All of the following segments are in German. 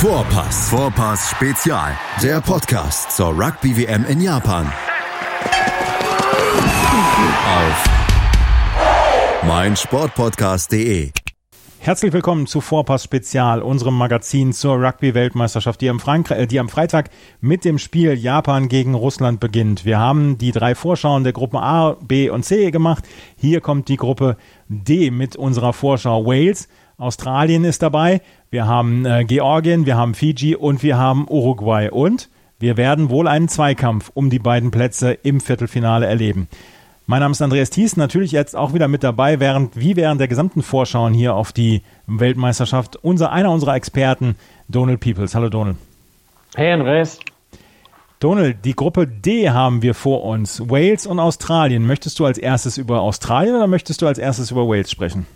Vorpass. Vorpass Spezial. Der Podcast zur Rugby WM in Japan. Auf meinsportpodcast.de. Herzlich willkommen zu Vorpass Spezial, unserem Magazin zur Rugby-Weltmeisterschaft, die, am äh, die am Freitag mit dem Spiel Japan gegen Russland beginnt. Wir haben die drei Vorschauen der Gruppen A, B und C gemacht. Hier kommt die Gruppe D mit unserer Vorschau Wales. Australien ist dabei, wir haben äh, Georgien, wir haben Fiji und wir haben Uruguay. Und wir werden wohl einen Zweikampf um die beiden Plätze im Viertelfinale erleben. Mein Name ist Andreas Thies, natürlich jetzt auch wieder mit dabei, während wie während der gesamten Vorschauen hier auf die Weltmeisterschaft unser einer unserer Experten, Donald Peoples. Hallo Donald. Hey Andreas. Donald, die Gruppe D haben wir vor uns. Wales und Australien. Möchtest du als erstes über Australien oder möchtest du als erstes über Wales sprechen?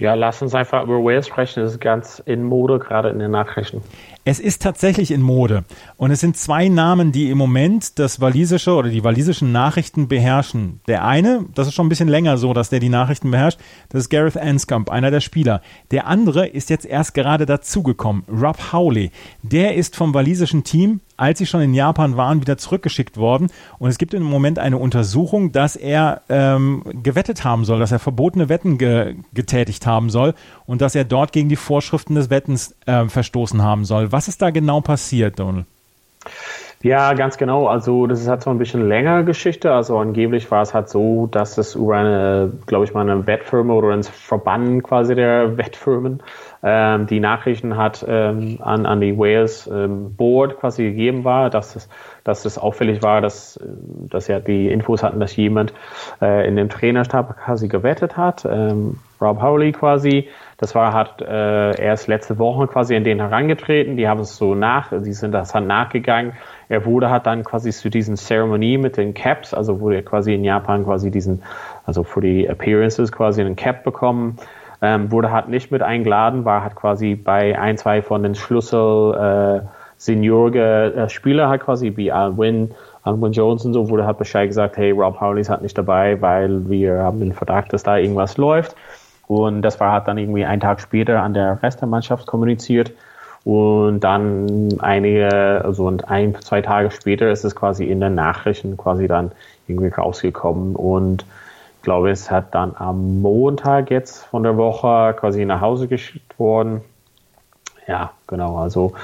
Ja, lass uns einfach über Wales sprechen. Das ist ganz in Mode, gerade in den Nachrichten. Es ist tatsächlich in Mode. Und es sind zwei Namen, die im Moment das walisische oder die walisischen Nachrichten beherrschen. Der eine, das ist schon ein bisschen länger so, dass der die Nachrichten beherrscht, das ist Gareth Anscombe, einer der Spieler. Der andere ist jetzt erst gerade dazugekommen, Rob Howley. Der ist vom walisischen Team als sie schon in Japan waren, wieder zurückgeschickt worden. Und es gibt im Moment eine Untersuchung, dass er ähm, gewettet haben soll, dass er verbotene Wetten ge getätigt haben soll und dass er dort gegen die Vorschriften des Wettens äh, verstoßen haben soll. Was ist da genau passiert, Donald? Ja, ganz genau. Also das ist halt so ein bisschen längere Geschichte. Also angeblich war es halt so, dass es über eine, glaube ich mal, eine Wettfirma oder ein Verband quasi der Wettfirmen ähm, die Nachrichten hat ähm, an, an die Wales ähm, Board quasi gegeben war, dass es, dass es auffällig war, dass, dass ja die Infos hatten, dass jemand äh, in dem Trainerstab quasi gewettet hat. Ähm, Rob Howley quasi. Das war hat äh, erst letzte Woche quasi in den herangetreten. Die haben es so nach, sie sind das dann nachgegangen. Er wurde hat dann quasi zu diesen Zeremonie mit den Caps, also wurde er quasi in Japan quasi diesen, also für die Appearances quasi einen Cap bekommen ähm, wurde halt nicht mit eingeladen, war halt quasi bei ein, zwei von den Schlüssel äh, seniorige äh, Spieler halt quasi wie Alwin, Alwin Jones und so, wurde halt Bescheid gesagt, hey, Rob Howley ist halt nicht dabei, weil wir haben den Verdacht, dass da irgendwas läuft. Und das war halt dann irgendwie einen Tag später an der Rest der Mannschaft kommuniziert. Und dann einige, also ein, zwei Tage später ist es quasi in den Nachrichten quasi dann irgendwie rausgekommen. Und ich glaube, es hat dann am Montag jetzt von der Woche quasi nach Hause geschickt worden. Ja, genau, also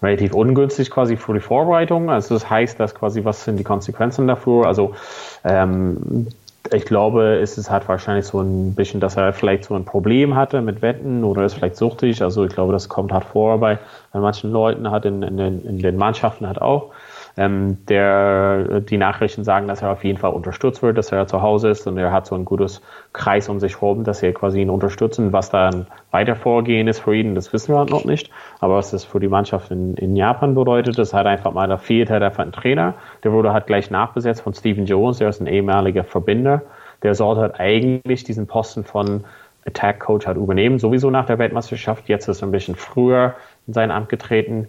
relativ ungünstig quasi für die Vorbereitung. Also das heißt, dass quasi, was sind die Konsequenzen dafür? Also ähm, ich glaube, es ist halt wahrscheinlich so ein bisschen, dass er vielleicht so ein Problem hatte mit Wetten oder ist vielleicht suchtig. Also ich glaube, das kommt halt vor bei, bei manchen Leuten, hat in, in, den, in den Mannschaften hat auch. Ähm, der, die Nachrichten sagen, dass er auf jeden Fall unterstützt wird, dass er zu Hause ist und er hat so ein gutes Kreis um sich herum, dass er quasi ihn unterstützen. Was dann weiter vorgehen ist für ihn, das wissen wir halt noch nicht. Aber was das für die Mannschaft in, in Japan bedeutet, das hat einfach mal, da fehlt halt einfach ein Trainer. Der wurde halt gleich nachbesetzt von Stephen Jones, der ist ein ehemaliger Verbinder. Der sollte halt eigentlich diesen Posten von Attack Coach halt übernehmen, sowieso nach der Weltmeisterschaft. Jetzt ist er ein bisschen früher in sein Amt getreten.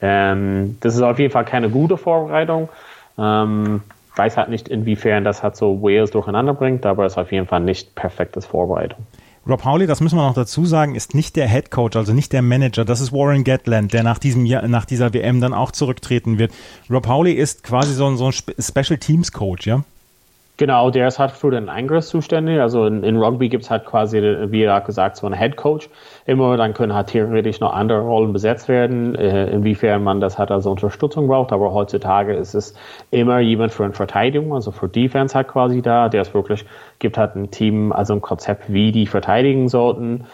Ähm, das ist auf jeden Fall keine gute Vorbereitung. Ähm, weiß halt nicht, inwiefern das halt so Wales durcheinander bringt, aber es ist auf jeden Fall nicht perfektes Vorbereitung. Rob Howley, das müssen wir noch dazu sagen, ist nicht der Head Coach, also nicht der Manager. Das ist Warren Gatland, der nach diesem Jahr, nach dieser WM dann auch zurücktreten wird. Rob Howley ist quasi so, so ein Special Teams Coach, ja? Genau, der ist halt für den Eingriff zuständig. Also in, in Rugby gibt es halt quasi, wie er gesagt, so einen Head Coach. Immer, dann können halt theoretisch noch andere Rollen besetzt werden, äh, inwiefern man das halt als Unterstützung braucht. Aber heutzutage ist es immer jemand für eine Verteidigung, also für Defense halt quasi da. Der ist wirklich, gibt halt ein Team, also ein Konzept, wie die verteidigen sollten.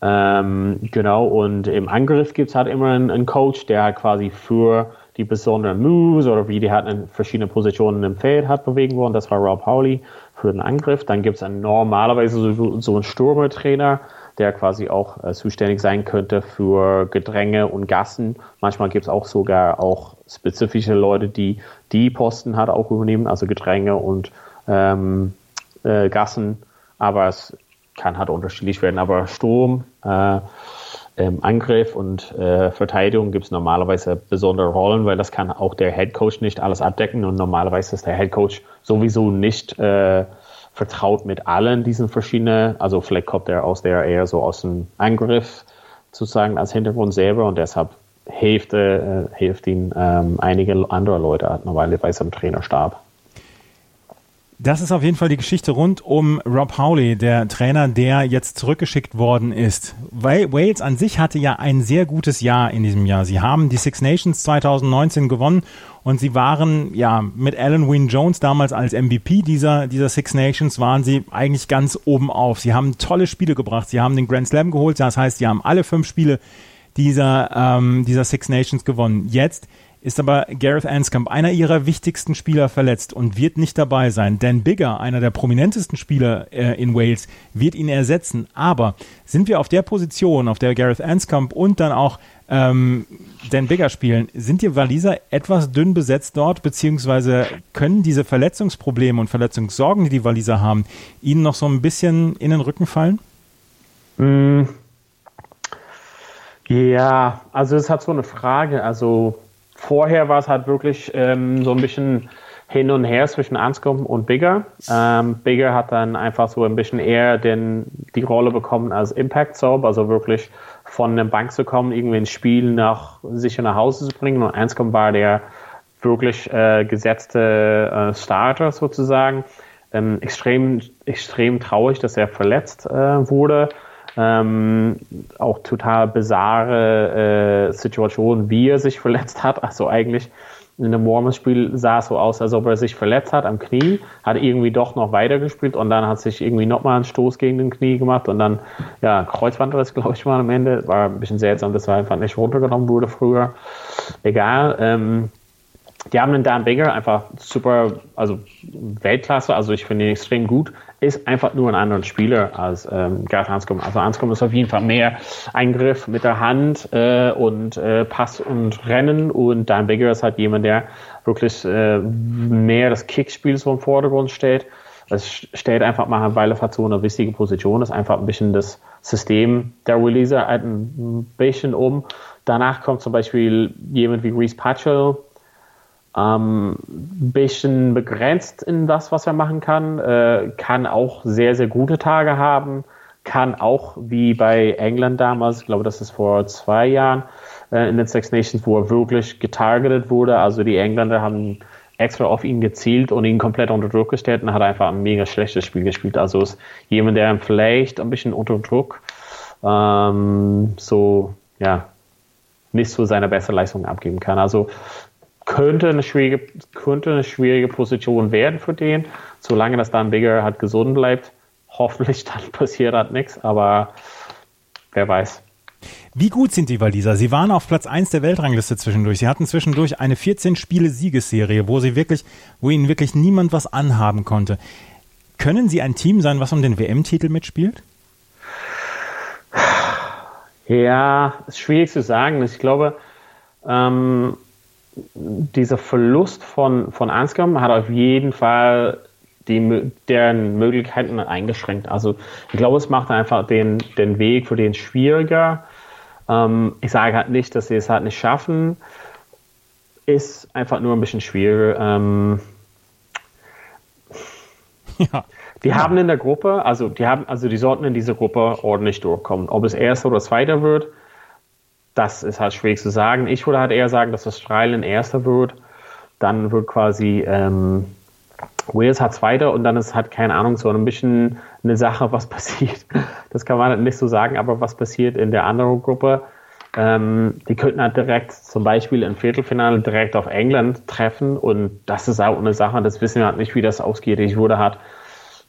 Ähm, genau, und im Angriff gibt es halt immer einen, einen Coach, der halt quasi für die besonderen Moves oder wie die halt in verschiedenen Positionen im Feld hat bewegen wollen. Das war Rob Howley für den Angriff. Dann gibt es normalerweise so, so einen Stürmertrainer, der quasi auch äh, zuständig sein könnte für Gedränge und Gassen. Manchmal gibt es auch sogar auch spezifische Leute, die die Posten hat auch übernehmen, also Gedränge und ähm, äh, Gassen. Aber es kann halt unterschiedlich werden. Aber Sturm, äh, ähm, Angriff und äh, Verteidigung gibt es normalerweise besondere Rollen, weil das kann auch der Head Coach nicht alles abdecken und normalerweise ist der Head Coach sowieso nicht äh, vertraut mit allen diesen verschiedenen, also vielleicht kommt er aus der eher so aus dem Angriff sozusagen als Hintergrund selber und deshalb hilft, äh, hilft ihn ähm, einige andere Leute normalerweise im Trainerstab. Das ist auf jeden Fall die Geschichte rund um Rob Howley, der Trainer, der jetzt zurückgeschickt worden ist. Wales an sich hatte ja ein sehr gutes Jahr in diesem Jahr. Sie haben die Six Nations 2019 gewonnen und sie waren ja mit Alan Wynne Jones damals als MVP dieser, dieser Six Nations waren sie eigentlich ganz oben auf. Sie haben tolle Spiele gebracht. Sie haben den Grand Slam geholt. Das heißt, sie haben alle fünf Spiele dieser, ähm, dieser Six Nations gewonnen. Jetzt ist aber Gareth Anscombe, einer ihrer wichtigsten Spieler, verletzt und wird nicht dabei sein. Dan Bigger, einer der prominentesten Spieler äh, in Wales, wird ihn ersetzen. Aber sind wir auf der Position, auf der Gareth Anscombe und dann auch ähm, Dan Bigger spielen, sind die Waliser etwas dünn besetzt dort, beziehungsweise können diese Verletzungsprobleme und Verletzungssorgen, die die Waliser haben, ihnen noch so ein bisschen in den Rücken fallen? Mm. Ja, also es hat so eine Frage. Also vorher war es halt wirklich ähm, so ein bisschen hin und her zwischen Anscombe und Bigger. Ähm, Bigger hat dann einfach so ein bisschen eher den, die Rolle bekommen als Impact Soap, also wirklich von der Bank zu kommen, irgendwie ein Spiel nach sicher nach Hause zu bringen. Und Anscombe war der wirklich äh, gesetzte äh, Starter sozusagen. Ähm, extrem, extrem traurig, dass er verletzt äh, wurde. Ähm, auch total bizarre äh, Situation, wie er sich verletzt hat. Also eigentlich in dem Warmers-Spiel sah es so aus, als ob er sich verletzt hat am Knie, hat irgendwie doch noch weitergespielt und dann hat sich irgendwie nochmal einen Stoß gegen den Knie gemacht und dann, ja, Kreuzbandriss, glaube ich mal am Ende. War ein bisschen seltsam, dass er einfach nicht runtergenommen wurde früher. Egal. Ähm, die haben den Dan Bigger einfach super, also Weltklasse, also ich finde ihn extrem gut, ist einfach nur ein anderer Spieler als ähm, Gareth Anscombe. Also Anscombe ist auf jeden Fall mehr Eingriff mit der Hand äh, und äh, Pass und Rennen und Dan Bigger ist halt jemand, der wirklich äh, mehr das Kickspiel so im Vordergrund stellt. Das stellt einfach mal eine Weile so eine wichtige Position, das ist einfach ein bisschen das System der Releaser halt ein bisschen um. Danach kommt zum Beispiel jemand wie Reese Patchell, ähm, bisschen begrenzt in das, was er machen kann, äh, kann auch sehr, sehr gute Tage haben, kann auch wie bei England damals, ich glaube, das ist vor zwei Jahren äh, in den Six Nations, wo er wirklich getargetet wurde. Also die Engländer haben extra auf ihn gezielt und ihn komplett unter Druck gestellt und hat einfach ein mega schlechtes Spiel gespielt. Also ist jemand, der vielleicht ein bisschen unter Druck ähm, so, ja, nicht so seine beste Leistung abgeben kann. Also könnte eine schwierige, könnte eine schwierige Position werden für den, solange das dann Bigger halt gesund bleibt. Hoffentlich dann passiert halt nichts, aber wer weiß. Wie gut sind die Waliser? Sie waren auf Platz 1 der Weltrangliste zwischendurch. Sie hatten zwischendurch eine 14-Spiele-Siegesserie, wo sie wirklich, wo ihnen wirklich niemand was anhaben konnte. Können sie ein Team sein, was um den WM-Titel mitspielt? Ja, ist schwierig zu sagen. Ich glaube, ähm, dieser Verlust von, von Anscombe hat auf jeden Fall die, deren Möglichkeiten eingeschränkt. Also ich glaube, es macht einfach den, den Weg für den schwieriger. Ähm, ich sage halt nicht, dass sie es halt nicht schaffen. Ist einfach nur ein bisschen schwieriger. Ähm, ja. Die ja. haben in der Gruppe, also die haben, also die sollten in dieser Gruppe ordentlich durchkommen. Ob es erster oder zweiter wird, das ist halt schwierig zu sagen. Ich würde halt eher sagen, dass Australien erster wird. Dann wird quasi ähm, Wales hat zweiter und dann ist halt keine Ahnung so ein bisschen eine Sache, was passiert. Das kann man halt nicht so sagen, aber was passiert in der anderen Gruppe? Ähm, die könnten halt direkt zum Beispiel im Viertelfinale direkt auf England treffen und das ist auch eine Sache, das wissen wir halt nicht, wie das ausgeht. Ich würde halt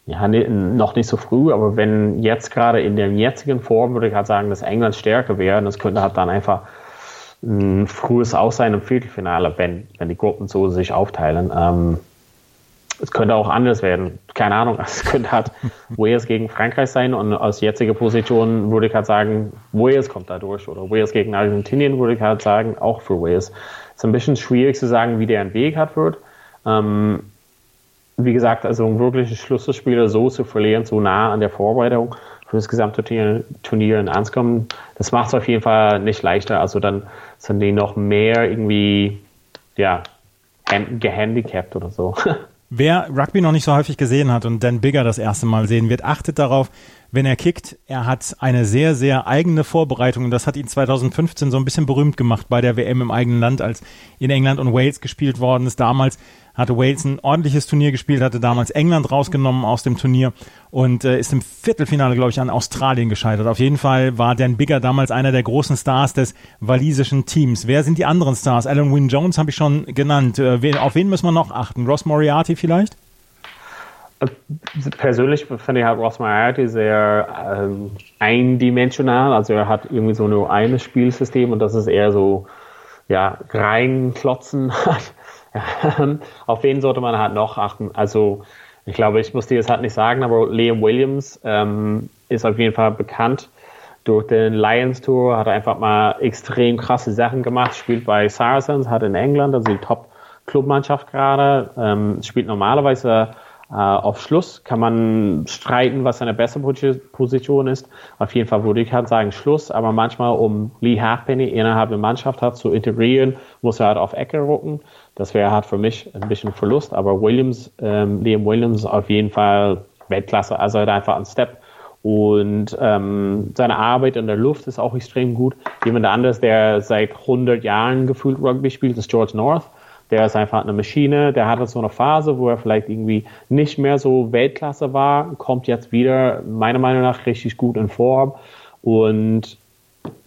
ja, noch nicht so früh, aber wenn jetzt gerade in der jetzigen Form, würde ich halt sagen, dass England stärker wäre, das könnte halt dann einfach ein frühes Aussein im Viertelfinale, wenn, wenn die Gruppen so sich aufteilen. Ähm, es könnte auch anders werden. Keine Ahnung. Es könnte halt Wales gegen Frankreich sein und aus jetziger Position würde ich halt sagen, Wales kommt da durch. Oder Wales gegen Argentinien würde ich halt sagen, auch für Wales. Es ist ein bisschen schwierig zu sagen, wie der ein Weg hat wird. Ähm, wie gesagt, also um wirklich Schlüsselspieler so zu verlieren, so nah an der Vorbereitung für das gesamte Turnier in Anscombe, das macht es auf jeden Fall nicht leichter. Also dann sind die noch mehr irgendwie, ja, gehandicapt oder so. Wer Rugby noch nicht so häufig gesehen hat und Dan Bigger das erste Mal sehen wird, achtet darauf, wenn er kickt. Er hat eine sehr, sehr eigene Vorbereitung und das hat ihn 2015 so ein bisschen berühmt gemacht bei der WM im eigenen Land, als in England und Wales gespielt worden ist. Damals hatte Wales ein ordentliches Turnier gespielt, hatte damals England rausgenommen aus dem Turnier und äh, ist im Viertelfinale, glaube ich, an Australien gescheitert. Auf jeden Fall war Dan Bigger damals einer der großen Stars des walisischen Teams. Wer sind die anderen Stars? Alan Wynne Jones habe ich schon genannt. Äh, auf wen müssen wir noch achten? Ross Moriarty vielleicht? Äh, persönlich finde ich halt Ross Moriarty sehr ähm, eindimensional. Also er hat irgendwie so nur ein Spielsystem und das ist eher so ja, reinklotzen. Auf wen sollte man halt noch achten? Also ich glaube, ich muss dir das halt nicht sagen, aber Liam Williams ähm, ist auf jeden Fall bekannt durch den Lions Tour, hat einfach mal extrem krasse Sachen gemacht, spielt bei Saracens, hat in England, also die Top-Clubmannschaft gerade, ähm, spielt normalerweise auf Schluss, kann man streiten, was seine beste Position ist. Auf jeden Fall würde ich halt sagen Schluss, aber manchmal, um Lee Halfpenny innerhalb der Mannschaft hat zu integrieren, muss er halt auf Ecke rücken. Das wäre halt für mich ein bisschen Verlust, aber Williams, ähm, Liam Williams auf jeden Fall Weltklasse. Also hat einfach einen Step und ähm, seine Arbeit in der Luft ist auch extrem gut. Jemand anderes, der seit 100 Jahren gefühlt Rugby spielt, ist George North. Der ist einfach eine Maschine. Der hatte so eine Phase, wo er vielleicht irgendwie nicht mehr so Weltklasse war, kommt jetzt wieder meiner Meinung nach richtig gut in Form und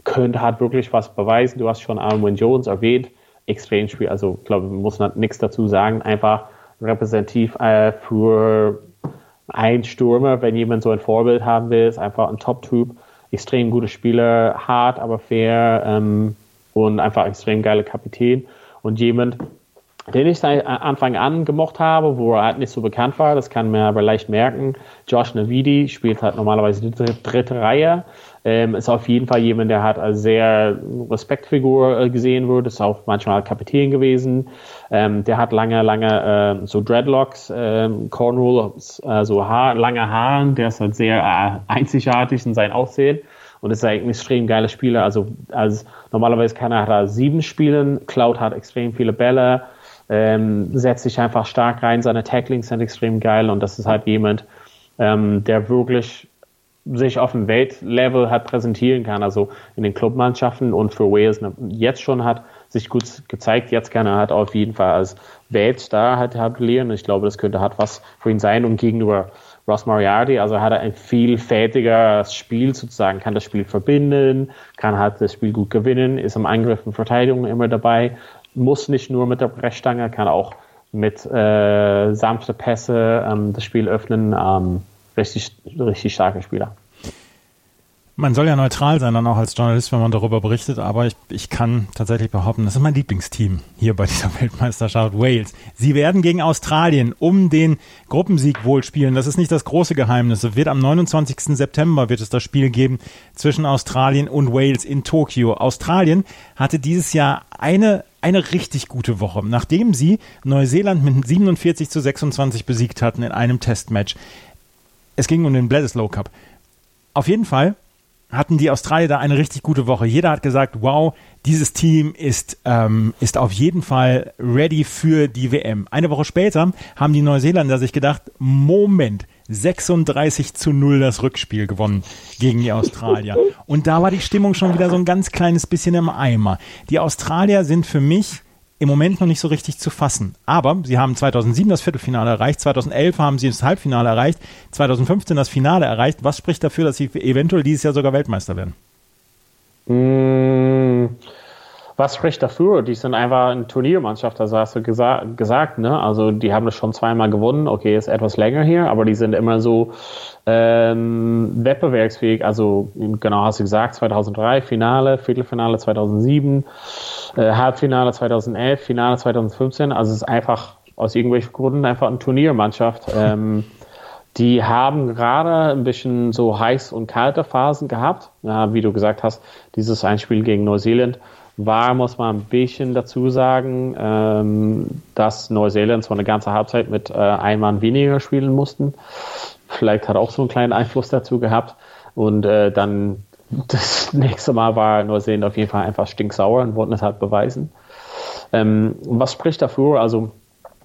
könnte halt wirklich was beweisen. Du hast schon Alan Jones erwähnt extrem schwierig. Also, glaube, man muss nichts dazu sagen. Einfach repräsentativ äh, für ein Stürmer, wenn jemand so ein Vorbild haben will, ist einfach ein Top-Typ. Extrem gute Spieler, hart, aber fair ähm, und einfach extrem geile Kapitän. Und jemand, den ich seit Anfang an gemocht habe, wo er halt nicht so bekannt war, das kann man aber leicht merken. Josh Navidi spielt halt normalerweise die dritte, Reihe, ähm, ist auf jeden Fall jemand, der hat als sehr Respektfigur äh, gesehen wird, ist auch manchmal Kapitän gewesen. Ähm, der hat lange, lange äh, so Dreadlocks, äh, Cornrow, äh, Haar, lange Haaren, der ist halt sehr äh, einzigartig in seinem Aussehen und ist eigentlich ein extrem geiler Spieler. Also, als normalerweise kann er da sieben spielen, Cloud hat extrem viele Bälle, ähm, setzt sich einfach stark rein, seine Tacklings sind extrem geil und das ist halt jemand, ähm, der wirklich sich auf dem Weltlevel hat präsentieren kann, also in den Clubmannschaften und für Wales jetzt schon hat sich gut gezeigt, jetzt kann er halt auf jeden Fall als Weltstar halt etablieren. Ich glaube, das könnte halt was für ihn sein. Und gegenüber Ross Moriarty, also hat er ein vielfältigeres Spiel sozusagen, kann das Spiel verbinden, kann halt das Spiel gut gewinnen, ist im Angriff und Verteidigung immer dabei, muss nicht nur mit der Brechstange, kann auch mit äh, sanfte Pässe ähm, das Spiel öffnen. Ähm, richtig, richtig starker Spieler. Man soll ja neutral sein, dann auch als Journalist, wenn man darüber berichtet, aber ich, ich kann tatsächlich behaupten, das ist mein Lieblingsteam hier bei dieser Weltmeisterschaft Wales. Sie werden gegen Australien um den Gruppensieg wohl spielen. Das ist nicht das große Geheimnis. Es wird am 29. September wird es das Spiel geben zwischen Australien und Wales in Tokio. Australien hatte dieses Jahr eine eine richtig gute Woche, nachdem sie Neuseeland mit 47 zu 26 besiegt hatten in einem Testmatch. Es ging um den Bledisloe Cup. Auf jeden Fall hatten die Australier da eine richtig gute Woche. Jeder hat gesagt, wow, dieses Team ist, ähm, ist auf jeden Fall ready für die WM. Eine Woche später haben die Neuseeländer sich gedacht, Moment, 36 zu 0 das Rückspiel gewonnen gegen die Australier. Und da war die Stimmung schon wieder so ein ganz kleines bisschen im Eimer. Die Australier sind für mich im Moment noch nicht so richtig zu fassen. Aber sie haben 2007 das Viertelfinale erreicht, 2011 haben sie das Halbfinale erreicht, 2015 das Finale erreicht. Was spricht dafür, dass sie eventuell dieses Jahr sogar Weltmeister werden? Mmh was spricht dafür? Die sind einfach eine Turniermannschaft, also hast du gesa gesagt, ne? Also die haben das schon zweimal gewonnen, okay, ist etwas länger hier, aber die sind immer so ähm, wettbewerbsfähig. Also genau hast du gesagt, 2003 Finale, Viertelfinale 2007, äh, Halbfinale 2011, Finale 2015. Also es ist einfach aus irgendwelchen Gründen einfach eine Turniermannschaft. Ähm, die haben gerade ein bisschen so heiß und kalte Phasen gehabt. Ja, wie du gesagt hast, dieses Einspiel gegen Neuseeland war, muss man ein bisschen dazu sagen, ähm, dass Neuseeland zwar eine ganze Halbzeit mit äh, einem Mann weniger spielen mussten. Vielleicht hat auch so einen kleinen Einfluss dazu gehabt. Und äh, dann das nächste Mal war Neuseeland auf jeden Fall einfach stinksauer und wollten es halt beweisen. Ähm, was spricht dafür? Also,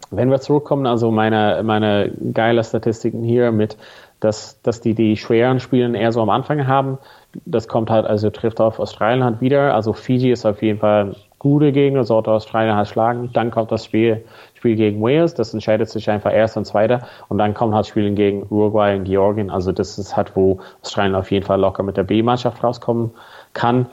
wenn wir zurückkommen, also meine, meine geile Statistiken hier mit dass, dass die die schweren Spiele eher so am Anfang haben. Das kommt halt, also trifft auf Australien halt wieder. Also Fiji ist auf jeden Fall gute Gegner, sollte Australien halt schlagen. Dann kommt das Spiel, Spiel gegen Wales, das entscheidet sich einfach erst und zweiter. Und dann kommt halt Spiele gegen Uruguay und Georgien. Also das ist halt, wo Australien auf jeden Fall locker mit der B-Mannschaft rauskommen kann.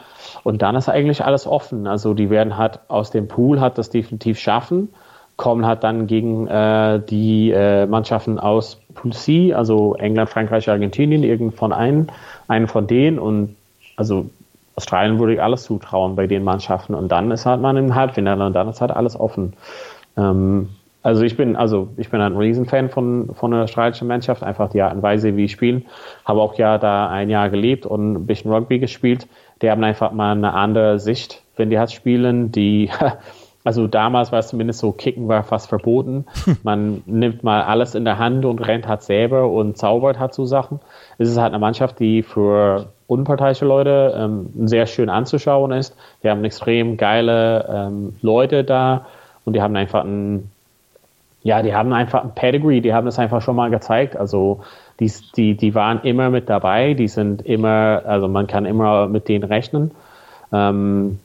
Und dann ist eigentlich alles offen. Also die werden halt aus dem Pool halt das definitiv schaffen, kommen halt dann gegen äh, die äh, Mannschaften aus Pool C, also England, Frankreich, Argentinien, irgend von einen, einen von denen und also Australien würde ich alles zutrauen bei den Mannschaften und dann ist halt man im Halbfinale und dann ist halt alles offen. Ähm, also ich bin, also ich bin ein Riesenfan von, von der australischen Mannschaft, einfach die Art und Weise, wie sie spielen. Habe auch ja da ein Jahr gelebt und ein bisschen Rugby gespielt. Die haben einfach mal eine andere Sicht, wenn die halt spielen. Die, also damals war es zumindest so, Kicken war fast verboten. Man nimmt mal alles in der Hand und rennt halt selber und zaubert halt so Sachen. Es ist halt eine Mannschaft, die für unparteiische Leute ähm, sehr schön anzuschauen ist. Die haben extrem geile ähm, Leute da und die haben einfach ein, ja, die haben einfach ein Pedigree, die haben das einfach schon mal gezeigt. Also die, die, die waren immer mit dabei, die sind immer, also man kann immer mit denen rechnen. Ähm,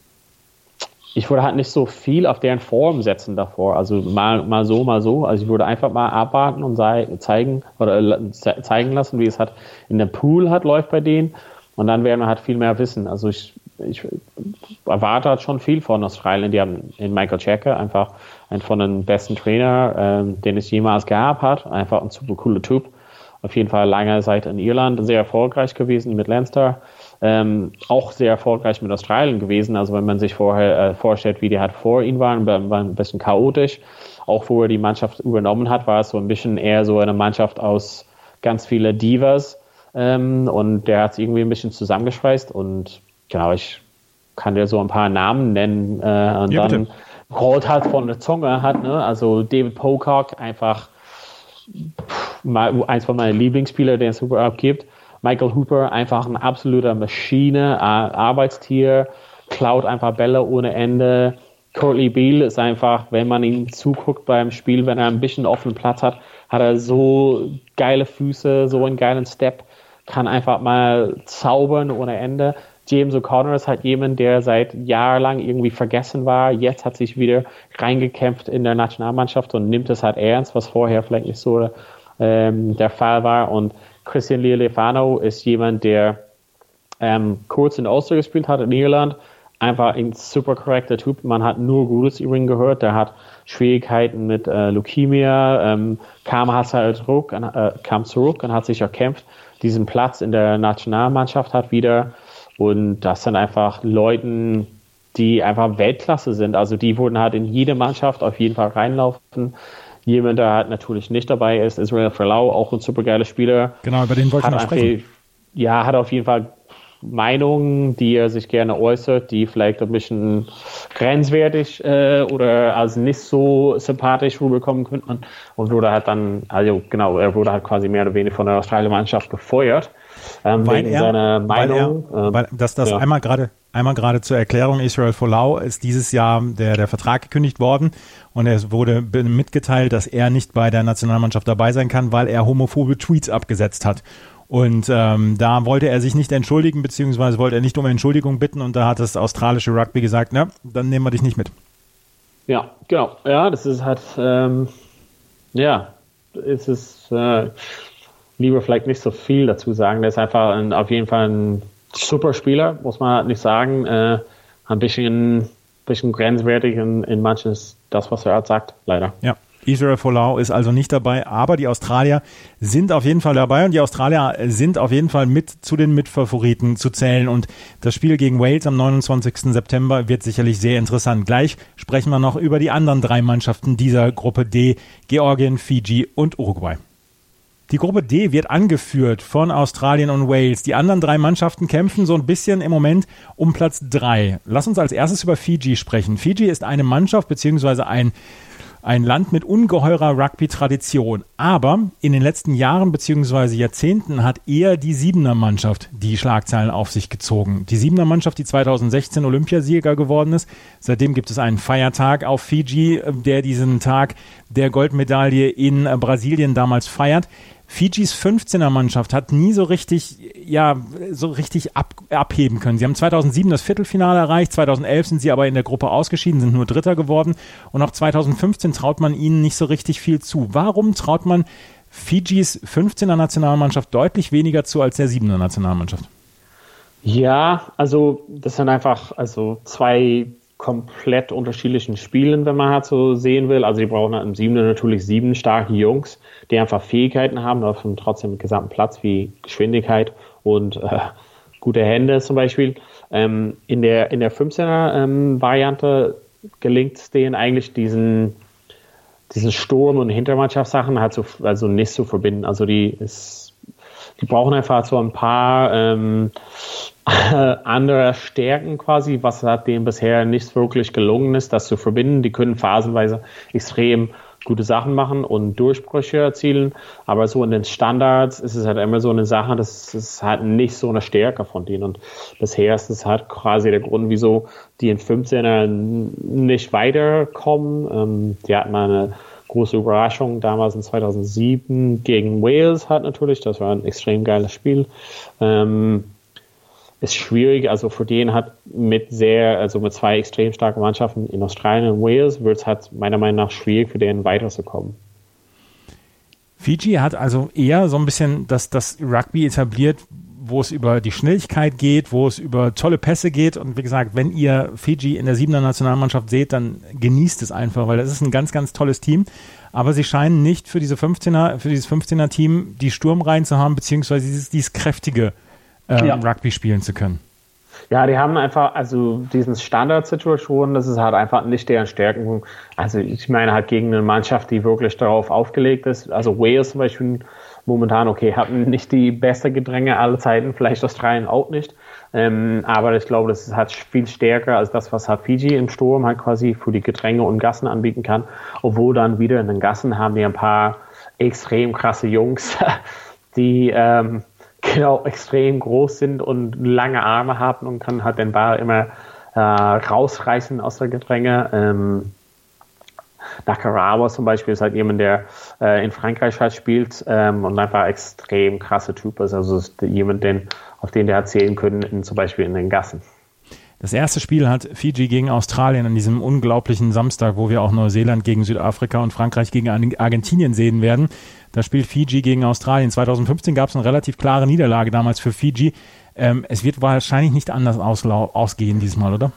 ich würde halt nicht so viel auf deren Form setzen davor. Also mal, mal so, mal so. Also ich würde einfach mal abwarten und sei, zeigen oder zeigen lassen, wie es halt in der Pool hat läuft bei denen. Und dann werden wir halt viel mehr wissen. Also ich, ich erwarte halt schon viel von Australien. Die haben in Michael Checker einfach einen von den besten Trainer, ähm, den es jemals gab hat. Einfach ein super cooler Typ. Auf jeden Fall lange Zeit in Irland sehr erfolgreich gewesen mit Leinster. Ähm, auch sehr erfolgreich mit Australien gewesen. Also wenn man sich vorher äh, vorstellt, wie die halt vor ihm waren, war ein bisschen chaotisch. Auch wo er die Mannschaft übernommen hat, war es so ein bisschen eher so eine Mannschaft aus ganz viele Divas ähm, und der hat es irgendwie ein bisschen zusammengeschweißt und genau, ich kann dir so ein paar Namen nennen äh, und ja, dann rollt halt von der Zunge hat, ne? Also David Pocock, einfach mal eins von meinen Lieblingsspieler, der es super abgibt. Michael Hooper, einfach ein absoluter Maschine, Arbeitstier, klaut einfach Bälle ohne Ende. Courtney Beal ist einfach, wenn man ihm zuguckt beim Spiel, wenn er ein bisschen offenen Platz hat, hat er so geile Füße, so einen geilen Step kann einfach mal zaubern ohne Ende. James O'Connor ist halt jemand, der seit jahrelang irgendwie vergessen war. Jetzt hat sich wieder reingekämpft in der Nationalmannschaft und nimmt es halt ernst, was vorher vielleicht nicht so ähm, der Fall war. Und Christian Lealefano ist jemand, der ähm, kurz in Ulster gespielt hat in Irland. Einfach ein super korrekter Typ. Man hat nur Gutes über ihn gehört. Der hat Schwierigkeiten mit äh, Leukämie, ähm, kam, hat halt zurück, äh, kam zurück und hat sich erkämpft diesen Platz in der Nationalmannschaft hat wieder. Und das sind einfach Leute, die einfach Weltklasse sind. Also die wurden halt in jede Mannschaft auf jeden Fall reinlaufen. Jemand, der halt natürlich nicht dabei ist, Israel Verlau, auch ein supergeiler Spieler. Genau, über den wollte ich noch sprechen. Ja, hat auf jeden Fall Meinungen, die er sich gerne äußert, die vielleicht ein bisschen grenzwertig äh, oder als nicht so sympathisch rüberkommen könnten. Und wurde halt dann, also genau, er wurde halt quasi mehr oder weniger von der Australischen Mannschaft gefeuert. Ähm, weil er, seiner Meinung. Weil er, ähm, weil das, das ja. einmal gerade Einmal gerade zur Erklärung, Israel Folau ist dieses Jahr der, der Vertrag gekündigt worden und es wurde mitgeteilt, dass er nicht bei der Nationalmannschaft dabei sein kann, weil er homophobe Tweets abgesetzt hat. Und ähm, da wollte er sich nicht entschuldigen, beziehungsweise wollte er nicht um Entschuldigung bitten und da hat das australische Rugby gesagt, na, dann nehmen wir dich nicht mit. Ja, genau. Ja, das ist halt, ähm, ja, es ist äh, lieber vielleicht nicht so viel dazu sagen. Der ist einfach ein, auf jeden Fall ein super Spieler, muss man nicht sagen. Äh, ein bisschen, bisschen grenzwertig in, in manches, das, was er sagt, leider. Ja. Israel Folau ist also nicht dabei, aber die Australier sind auf jeden Fall dabei und die Australier sind auf jeden Fall mit zu den Mitfavoriten zu zählen und das Spiel gegen Wales am 29. September wird sicherlich sehr interessant. Gleich sprechen wir noch über die anderen drei Mannschaften dieser Gruppe D, Georgien, Fiji und Uruguay. Die Gruppe D wird angeführt von Australien und Wales. Die anderen drei Mannschaften kämpfen so ein bisschen im Moment um Platz drei. Lass uns als erstes über Fiji sprechen. Fiji ist eine Mannschaft beziehungsweise ein ein Land mit ungeheurer Rugby-Tradition. Aber in den letzten Jahren bzw. Jahrzehnten hat eher die Siebener Mannschaft die Schlagzeilen auf sich gezogen. Die Siebener Mannschaft, die 2016 Olympiasieger geworden ist. Seitdem gibt es einen Feiertag auf Fiji, der diesen Tag der Goldmedaille in Brasilien damals feiert. Fijis 15er Mannschaft hat nie so richtig, ja, so richtig ab, abheben können. Sie haben 2007 das Viertelfinale erreicht, 2011 sind sie aber in der Gruppe ausgeschieden, sind nur Dritter geworden und auch 2015 traut man ihnen nicht so richtig viel zu. Warum traut man Fijis 15er Nationalmannschaft deutlich weniger zu als der 7er Nationalmannschaft? Ja, also das sind einfach also zwei komplett unterschiedlichen Spielen, wenn man halt so sehen will. Also die brauchen halt im Siebener natürlich sieben starke Jungs, die einfach Fähigkeiten haben, aber trotzdem mit gesamten Platz wie Geschwindigkeit und äh, gute Hände zum Beispiel. Ähm, in der in der 15er ähm, Variante gelingt es denen eigentlich diesen diesen Sturm und Hintermannschaftssachen halt so also nicht zu verbinden. Also die ist die brauchen einfach so ein paar ähm, andere Stärken quasi, was hat denen bisher nicht wirklich gelungen ist, das zu verbinden. Die können phasenweise extrem gute Sachen machen und Durchbrüche erzielen, aber so in den Standards ist es halt immer so eine Sache, das ist halt nicht so eine Stärke von denen und bisher ist es halt quasi der Grund, wieso die in 15er nicht weiterkommen. Ähm, die hatten mal eine große Überraschung damals in 2007 gegen Wales halt natürlich, das war ein extrem geiles Spiel. Ähm, ist schwierig. Also für den hat mit sehr, also mit zwei extrem starken Mannschaften in Australien und Wales wird es halt meiner Meinung nach schwierig für den weiterzukommen. Fiji hat also eher so ein bisschen das, das Rugby etabliert, wo es über die Schnelligkeit geht, wo es über tolle Pässe geht. Und wie gesagt, wenn ihr Fiji in der siebener Nationalmannschaft seht, dann genießt es einfach, weil das ist ein ganz, ganz tolles Team. Aber sie scheinen nicht für diese 15er, für dieses 15er Team die Sturmreihen zu haben, beziehungsweise dieses, dieses kräftige äh, ja. Rugby spielen zu können. Ja, die haben einfach, also diesen Standardsituationen, das ist halt einfach nicht deren Stärken. Also ich meine halt gegen eine Mannschaft, die wirklich darauf aufgelegt ist. Also Wales zum Beispiel momentan, okay, hatten nicht die beste Gedränge aller Zeiten, vielleicht Australien auch nicht. Ähm, aber ich glaube, das ist halt viel stärker als das, was halt Fiji im Sturm halt quasi für die Gedränge und Gassen anbieten kann. Obwohl dann wieder in den Gassen haben die ein paar extrem krasse Jungs, die ähm, genau extrem groß sind und lange Arme haben und kann halt den Ball immer äh, rausreißen aus der Gedränge. Ähm, Nakarawa zum Beispiel ist halt jemand, der äh, in Frankreich halt spielt ähm, und einfach extrem krasse Typ ist. Also ist jemand, den, auf den der erzählen können, in, zum Beispiel in den Gassen. Das erste Spiel hat Fiji gegen Australien an diesem unglaublichen Samstag, wo wir auch Neuseeland gegen Südafrika und Frankreich gegen Argentinien sehen werden. Da spielt Fiji gegen Australien. 2015 gab es eine relativ klare Niederlage damals für Fiji. Ähm, es wird wahrscheinlich nicht anders ausgehen diesmal, oder?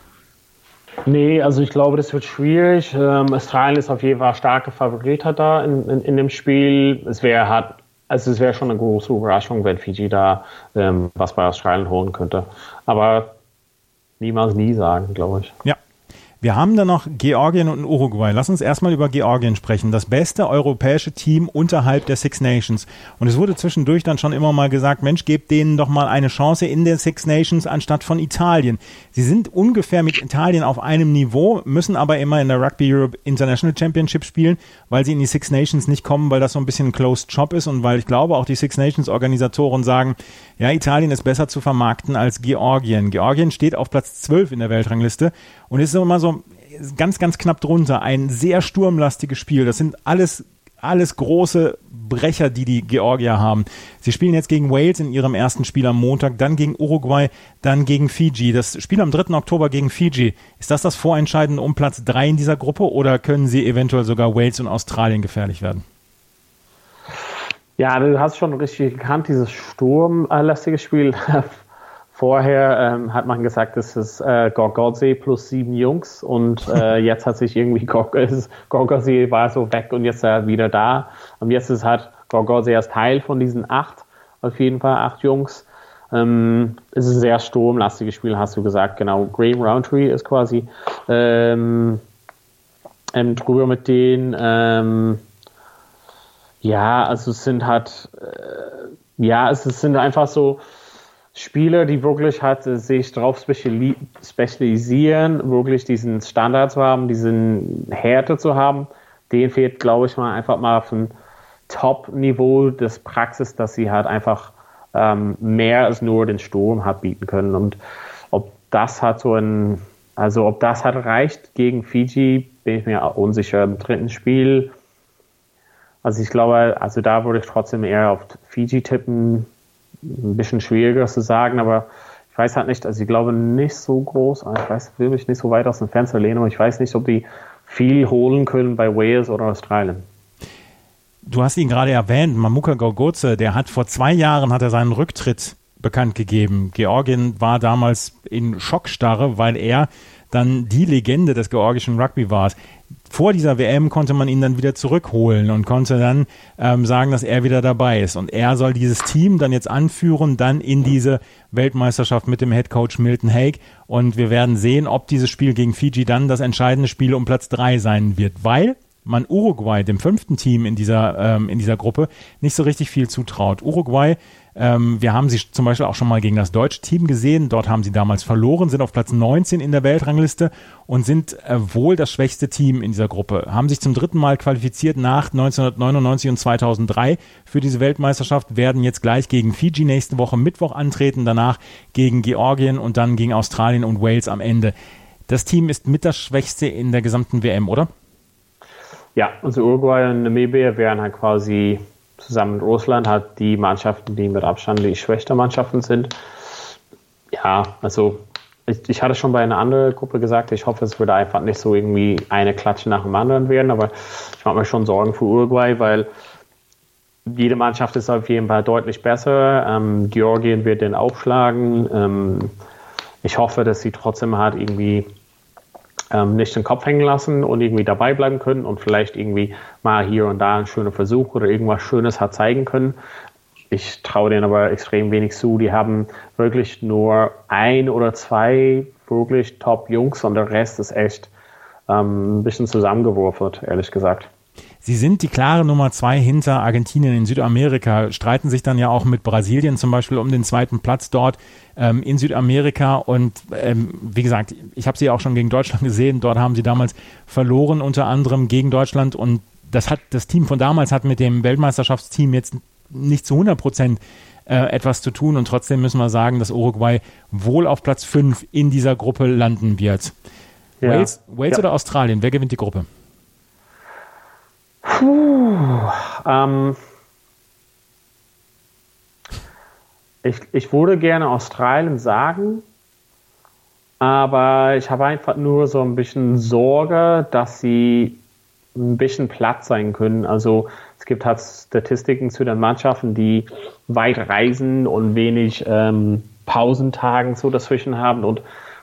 Nee, also ich glaube, das wird schwierig. Ähm, Australien ist auf jeden Fall starke Favorit da in, in, in dem Spiel. Es wäre halt, also es wäre schon eine große Überraschung, wenn Fiji da ähm, was bei Australien holen könnte. Aber niemals nie sagen, glaube ich. Ja, wir haben dann noch Georgien und Uruguay. Lass uns erstmal über Georgien sprechen. Das beste europäische Team unterhalb der Six Nations. Und es wurde zwischendurch dann schon immer mal gesagt, Mensch, gebt denen doch mal eine Chance in den Six Nations anstatt von Italien. Sie sind ungefähr mit Italien auf einem Niveau, müssen aber immer in der Rugby Europe International Championship spielen, weil sie in die Six Nations nicht kommen, weil das so ein bisschen ein Closed Shop ist und weil ich glaube, auch die Six Nations Organisatoren sagen, ja, Italien ist besser zu vermarkten als Georgien. Georgien steht auf Platz 12 in der Weltrangliste und ist immer so ganz, ganz knapp drunter. Ein sehr sturmlastiges Spiel. Das sind alles alles große Brecher, die die Georgier haben. Sie spielen jetzt gegen Wales in ihrem ersten Spiel am Montag, dann gegen Uruguay, dann gegen Fiji. Das Spiel am 3. Oktober gegen Fiji, ist das das Vorentscheidende um Platz 3 in dieser Gruppe oder können sie eventuell sogar Wales und Australien gefährlich werden? Ja, du hast schon richtig gekannt, dieses sturmlastige Spiel Vorher ähm, hat man gesagt, es ist äh, Gorgosee plus sieben Jungs und äh, jetzt hat sich irgendwie Gorgosee war so weg und jetzt ist er wieder da. Und jetzt ist halt Gorgosee als Teil von diesen acht, auf jeden Fall acht Jungs. Ähm, es ist ein sehr sturmlastiges Spiel, hast du gesagt, genau. Graham Roundtree ist quasi ähm, ähm, drüber mit denen. Ähm, ja, also es sind halt, äh, ja, es, es sind einfach so, Spieler, die wirklich halt sich darauf spezialisieren, wirklich diesen Standard zu haben, diesen Härte zu haben, denen fehlt, glaube ich mal, einfach mal auf ein Top-Niveau des Praxis, dass sie halt einfach ähm, mehr als nur den Sturm hat bieten können. Und ob das hat so ein, also ob das hat reicht gegen Fiji, bin ich mir unsicher. Im dritten Spiel Also ich glaube, also da würde ich trotzdem eher auf Fiji tippen. Ein bisschen schwieriger zu sagen, aber ich weiß halt nicht, also ich glaube nicht so groß, ich weiß wirklich nicht so weit aus dem Fenster lehnen, aber ich weiß nicht, ob die viel holen können bei Wales oder Australien. Du hast ihn gerade erwähnt, Mamuka Gorgotze, der hat vor zwei Jahren hat er seinen Rücktritt bekannt gegeben. Georgien war damals in Schockstarre, weil er dann die Legende des georgischen Rugby war. Vor dieser WM konnte man ihn dann wieder zurückholen und konnte dann ähm, sagen, dass er wieder dabei ist. Und er soll dieses Team dann jetzt anführen, dann in diese Weltmeisterschaft mit dem Head Coach Milton Haig. Und wir werden sehen, ob dieses Spiel gegen Fiji dann das entscheidende Spiel um Platz drei sein wird. Weil man Uruguay, dem fünften Team in dieser, ähm, in dieser Gruppe, nicht so richtig viel zutraut. Uruguay, ähm, wir haben sie zum Beispiel auch schon mal gegen das deutsche Team gesehen. Dort haben sie damals verloren, sind auf Platz 19 in der Weltrangliste und sind äh, wohl das schwächste Team in dieser Gruppe. Haben sich zum dritten Mal qualifiziert nach 1999 und 2003 für diese Weltmeisterschaft, werden jetzt gleich gegen Fiji nächste Woche Mittwoch antreten, danach gegen Georgien und dann gegen Australien und Wales am Ende. Das Team ist mit das schwächste in der gesamten WM, oder? Ja, also Uruguay und Namibia wären halt quasi zusammen mit Russland halt die Mannschaften, die mit Abstand die schwächsten Mannschaften sind. Ja, also ich, ich, hatte schon bei einer anderen Gruppe gesagt, ich hoffe, es würde einfach nicht so irgendwie eine Klatsche nach dem anderen werden, aber ich mache mir schon Sorgen für Uruguay, weil jede Mannschaft ist auf jeden Fall deutlich besser. Ähm, Georgien wird den aufschlagen. Ähm, ich hoffe, dass sie trotzdem halt irgendwie ähm, nicht den Kopf hängen lassen und irgendwie dabei bleiben können und vielleicht irgendwie mal hier und da einen schönen Versuch oder irgendwas Schönes hat zeigen können. Ich traue denen aber extrem wenig zu. Die haben wirklich nur ein oder zwei wirklich Top-Jungs und der Rest ist echt ähm, ein bisschen zusammengeworfen, ehrlich gesagt. Sie sind die klare Nummer zwei hinter Argentinien in Südamerika, streiten sich dann ja auch mit Brasilien zum Beispiel um den zweiten Platz dort ähm, in Südamerika. Und ähm, wie gesagt, ich habe sie auch schon gegen Deutschland gesehen. Dort haben sie damals verloren, unter anderem gegen Deutschland. Und das hat das Team von damals hat mit dem Weltmeisterschaftsteam jetzt nicht zu 100 Prozent äh, etwas zu tun. Und trotzdem müssen wir sagen, dass Uruguay wohl auf Platz 5 in dieser Gruppe landen wird. Ja. Wales, Wales ja. oder Australien? Wer gewinnt die Gruppe? Puh, ähm, ich, ich würde gerne Australien sagen, aber ich habe einfach nur so ein bisschen Sorge, dass sie ein bisschen platt sein können. Also es gibt halt Statistiken zu den Mannschaften, die weit reisen und wenig ähm, Pausentagen so dazwischen haben und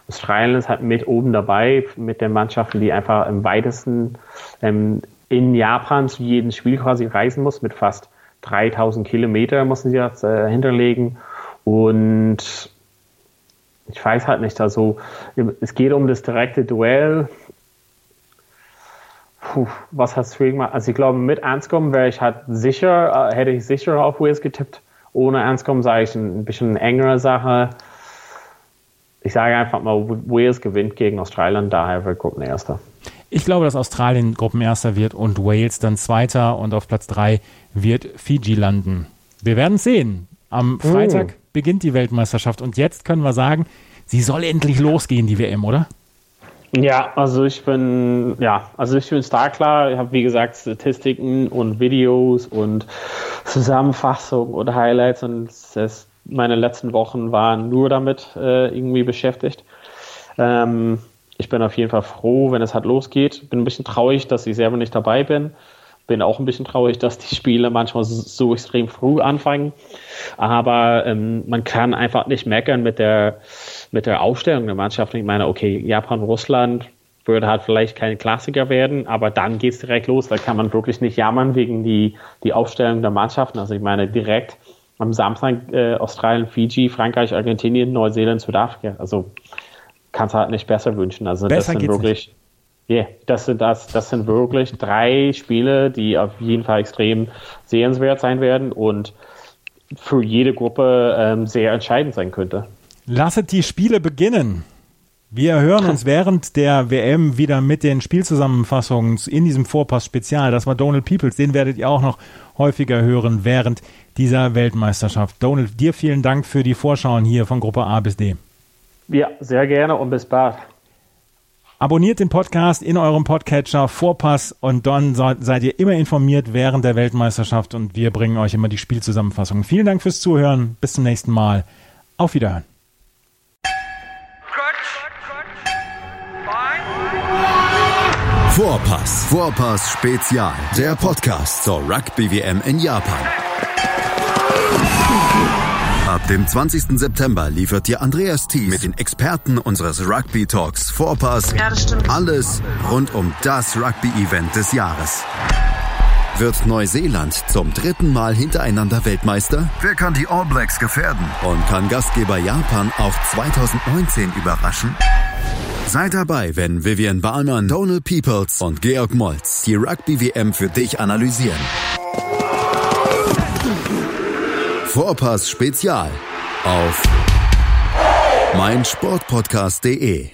Australien ist halt mit oben dabei mit den Mannschaften, die einfach im weitesten ähm, in Japan zu jedem Spiel quasi reisen muss. Mit fast 3000 Kilometer müssen sie das äh, hinterlegen. Und ich weiß halt nicht, also es geht um das direkte Duell. Puh, was hast du gemacht? Also ich glaube, mit Anscom wäre ich halt sicher, äh, hätte ich sicher auf Wales getippt. Ohne Anscom sage ich ein bisschen eine engere Sache. Ich sage einfach mal, Wales gewinnt gegen Australien, daher wird Gruppenerster. Ich glaube, dass Australien Gruppenerster wird und Wales dann Zweiter und auf Platz drei wird Fiji landen. Wir werden sehen. Am oh. Freitag oh. beginnt die Weltmeisterschaft und jetzt können wir sagen, sie soll endlich losgehen, die WM, oder? Ja, also ich bin, ja, also ich bin stark klar. Ich habe, wie gesagt, Statistiken und Videos und Zusammenfassungen und Highlights und das, meine letzten Wochen waren nur damit äh, irgendwie beschäftigt. Ähm, ich bin auf jeden Fall froh, wenn es halt losgeht. Bin ein bisschen traurig, dass ich selber nicht dabei bin. Bin auch ein bisschen traurig, dass die Spiele manchmal so extrem früh anfangen. Aber ähm, man kann einfach nicht meckern mit der, mit der Aufstellung der Mannschaft. Ich meine, okay, Japan, Russland würde halt vielleicht kein Klassiker werden, aber dann geht es direkt los. Da kann man wirklich nicht jammern wegen die, die Aufstellung der Mannschaften. Also ich meine, direkt am Samstag äh, Australien, Fiji, Frankreich, Argentinien, Neuseeland, Südafrika. Also kannst halt nicht besser wünschen. Also besser das sind wirklich, yeah, das sind das, das sind wirklich drei Spiele, die auf jeden Fall extrem sehenswert sein werden und für jede Gruppe ähm, sehr entscheidend sein könnte. Lasset die Spiele beginnen. Wir hören uns während der WM wieder mit den Spielzusammenfassungen in diesem Vorpass-Spezial. Das war Donald Peoples. Den werdet ihr auch noch häufiger hören während dieser Weltmeisterschaft. Donald, dir vielen Dank für die Vorschauen hier von Gruppe A bis D. Ja, sehr gerne und bis bald. Abonniert den Podcast in eurem Podcatcher Vorpass und dann seid ihr immer informiert während der Weltmeisterschaft und wir bringen euch immer die Spielzusammenfassung. Vielen Dank fürs Zuhören. Bis zum nächsten Mal. Auf Wiederhören. Vorpass. Vorpass Spezial. Der Podcast zur Rugby WM in Japan. Ab dem 20. September liefert dir Andreas Thies mit den Experten unseres Rugby Talks Vorpass ja, alles rund um das Rugby-Event des Jahres. Wird Neuseeland zum dritten Mal hintereinander Weltmeister? Wer kann die All Blacks gefährden? Und kann Gastgeber Japan auch 2019 überraschen? Seid dabei, wenn Vivian Bahlmann, Donald Peoples und Georg Moltz die Rugby-WM für dich analysieren. Vorpass Spezial auf meinsportpodcast.de